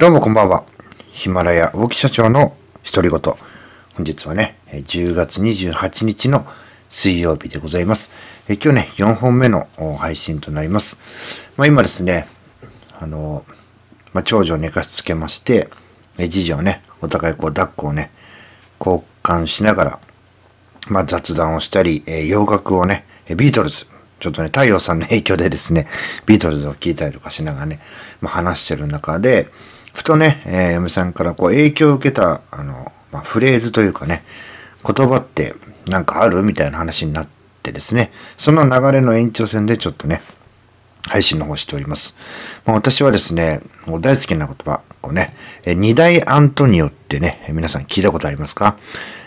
どうもこんばんは。ヒマラヤ大木社長の独り言。本日はね、10月28日の水曜日でございます。え今日ね、4本目の配信となります。まあ、今ですね、あの、まあ、長女を寝かしつけまして、え次女をね、お互いこう抱っこをね、交換しながら、まあ、雑談をしたり、え洋楽をね、ビートルズ、ちょっとね、太陽さんの影響でですね、ビートルズを聴いたりとかしながらね、まあ、話してる中で、ふとね、えー、嫁さんからこう影響を受けた、あの、まあ、フレーズというかね、言葉ってなんかあるみたいな話になってですね、その流れの延長線でちょっとね、配信の方しております。まあ、私はですね、もう大好きな言葉、こうね、え二大アントニオってね、皆さん聞いたことありますか？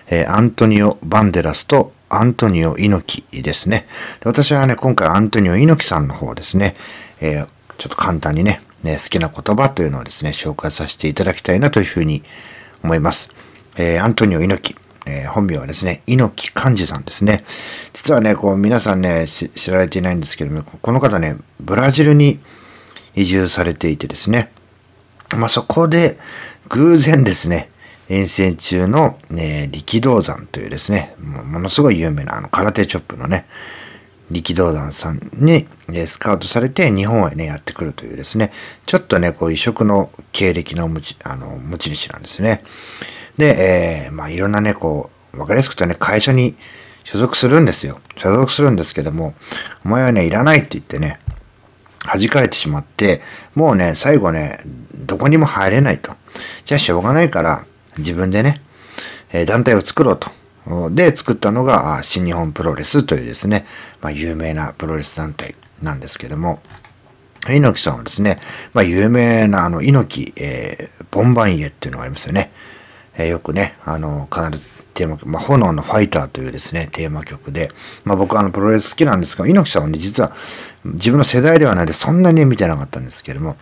えー、アントニオ・バンデラスとアントニオ・猪木ですね。で私はね、今回アントニオ・猪木さんの方ですね、えー、ちょっと簡単にね、ね、好きな言葉というのをですね、紹介させていただきたいなというふうに思います。えー、アントニオ猪木。えー、本名はですね、猪木寛治さんですね。実はね、こう皆さんね、知られていないんですけども、この方ね、ブラジルに移住されていてですね、まあそこで偶然ですね、遠征中の、ね、力道山というですね、ものすごい有名なあの空手チョップのね、力道山さんに、スカウトされて日本へね、やってくるというですね、ちょっとね、こう異色の経歴の持ち、あの、持ち主なんですね。で、えー、まあいろんなね、こう、わかりやすくとね、会社に所属するんですよ。所属するんですけども、お前はね、いらないって言ってね、弾かれてしまって、もうね、最後ね、どこにも入れないと。じゃあしょうがないから、自分でね、え団体を作ろうと。で作ったのが新日本プロレスというですね、まあ、有名なプロレス団体なんですけども、猪木さんはですね、まあ、有名なあの猪木、えー、ボンバンイエっていうのがありますよね。えー、よくね、あの、必ずテーマ曲、まあ、炎のファイターというですね、テーマ曲で、まあ僕はあのプロレス好きなんですが、猪木さんはね、実は自分の世代ではないでそんなに見てなかったんですけども、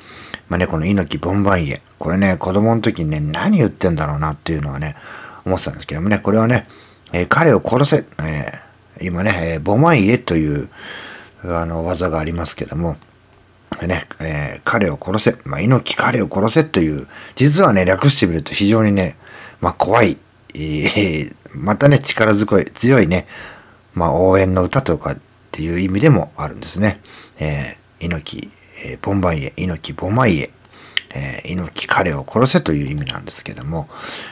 まあね、この猪木ボンバンイエ、これね、子供の時にね、何言ってんだろうなっていうのはね、思ってたんですけどもね、これはね、えー、彼を殺せ、えー、今ね、えー、ボマイエというあの技がありますけども、ね、えー、彼を殺せ、まあ、猪木彼を殺せという、実はね、略してみると非常にね、まあ、怖い、えー、またね、力強い、強いね、まあ、応援の歌とかっていう意味でもあるんですね。えー、猪木、えー、ボンバイエ、猪木ボマイエ、えー、猪木彼を殺せという意味なんですけども、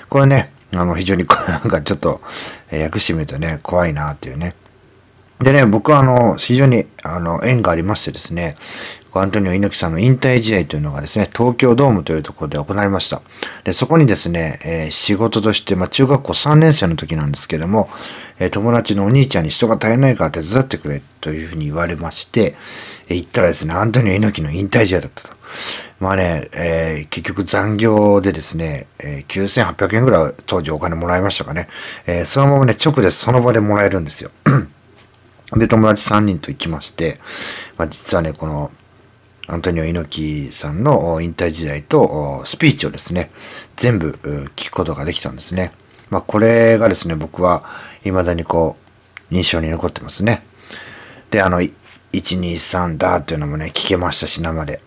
これね、あの、非常に、なんかちょっと、え訳してみるとね、怖いなっていうね。でね、僕はあの、非常に、あの、縁がありましてですね、アントニオ猪木さんの引退試合というのがですね、東京ドームというところで行われました。で、そこにですね、えー、仕事として、まあ、中学校3年生の時なんですけども、えー、友達のお兄ちゃんに人が足りないから手伝ってくれというふうに言われまして、えー、行ったらですね、アントニオ猪木の引退試合だったと。まあね、えー、結局残業でですね、えー、9800円ぐらい当時お金もらいましたかね。えー、そのままね、直でその場でもらえるんですよ。で、友達3人と行きまして、まあ、実はね、この、アントニオ猪木さんの引退時代とスピーチをですね、全部聞くことができたんですね。まあ、これがですね、僕は未だにこう、印象に残ってますね。で、あの、123だっていうのもね、聞けましたし、生で。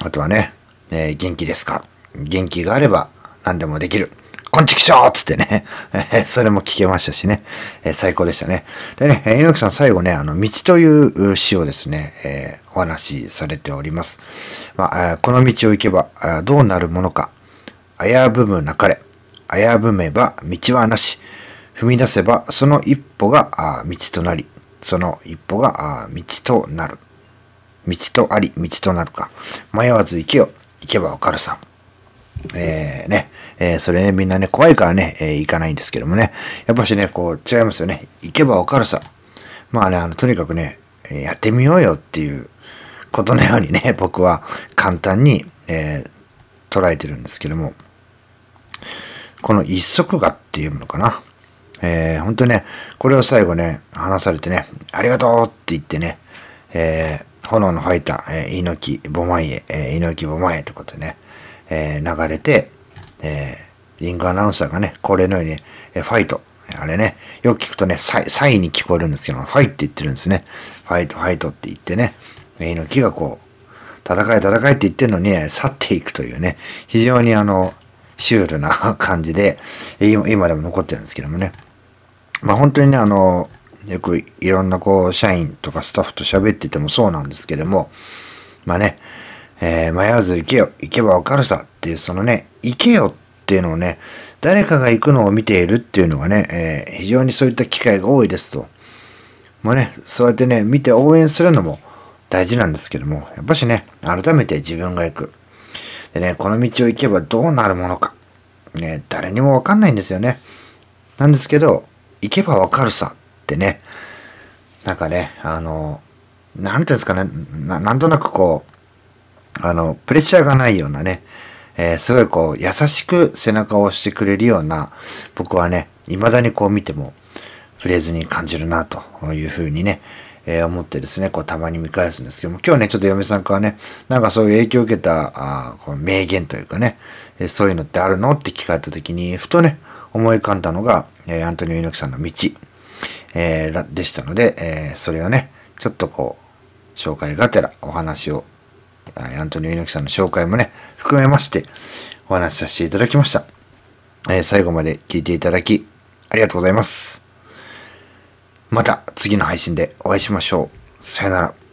あとはね、えー、元気ですか？元気があれば何でもできる。こんちきしょーつってね、それも聞けましたしね、えー、最高でしたね。でね、猪木さん最後ね、あの、道という詩をですね、えー、お話しされております。まあ、この道を行けばどうなるものか、危ぶむなかれ、危ぶめば道はなし、踏み出せばその一歩が道となり、その一歩が道となる。道とあり、道となるか。迷わず行けよ。行けばわかるさ。えー、ね、えー、それね、みんなね、怖いからね、えー、行かないんですけどもね。やっぱしね、こう、違いますよね。行けばわかるさ。まあね、あの、とにかくね、やってみようよっていうことのようにね、僕は簡単に、えー、捉えてるんですけども。この一足がっていうのかな。えー、本当ね、これを最後ね、話されてね、ありがとうって言ってね、えー、炎のファイター、えー、猪木ボマイエ、えー、猪木ボマイエってことでね、えー、流れて、えー、リングアナウンサーがね、これのように、えー、ファイト、あれね、よく聞くとね、サイ、サイに聞こえるんですけど、ファイって言ってるんですね。ファイト、ファイトって言ってね、猪木がこう、戦い戦いって言ってるのに、ね去っていくというね、非常にあの、シュールな感じで、今でも残ってるんですけどもね。まあ本当にね、あの、よくいろんなこう、社員とかスタッフと喋っててもそうなんですけども、まあね、えー、迷わず行けよ、行けばわかるさっていう、そのね、行けよっていうのをね、誰かが行くのを見ているっていうのがね、えー、非常にそういった機会が多いですと。もうね、そうやってね、見て応援するのも大事なんですけども、やっぱしね、改めて自分が行く。でね、この道を行けばどうなるものか。ね、誰にもわかんないんですよね。なんですけど、行けばわかるさってね、なんかね、あの、なんていうんですかね。な、なんとなくこう、あの、プレッシャーがないようなね、えー、すごいこう、優しく背中を押してくれるような、僕はね、未だにこう見ても、フレーズに感じるな、というふうにね、えー、思ってですね、こう、たまに見返すんですけども、今日ね、ちょっと嫁さんからね、なんかそういう影響を受けた、あこの名言というかね、えー、そういうのってあるの？って聞かれた時に、ふとね、思い浮かんだのが、え、アントニオ猪木さんの道、えー、でしたので、えー、それをね、ちょっとこう、紹介がてらお話を、アントニオ猪木さんの紹介もね、含めまして、お話しさせていただきました。えー、最後まで聞いていただき、ありがとうございます。また次の配信でお会いしましょう。さよなら。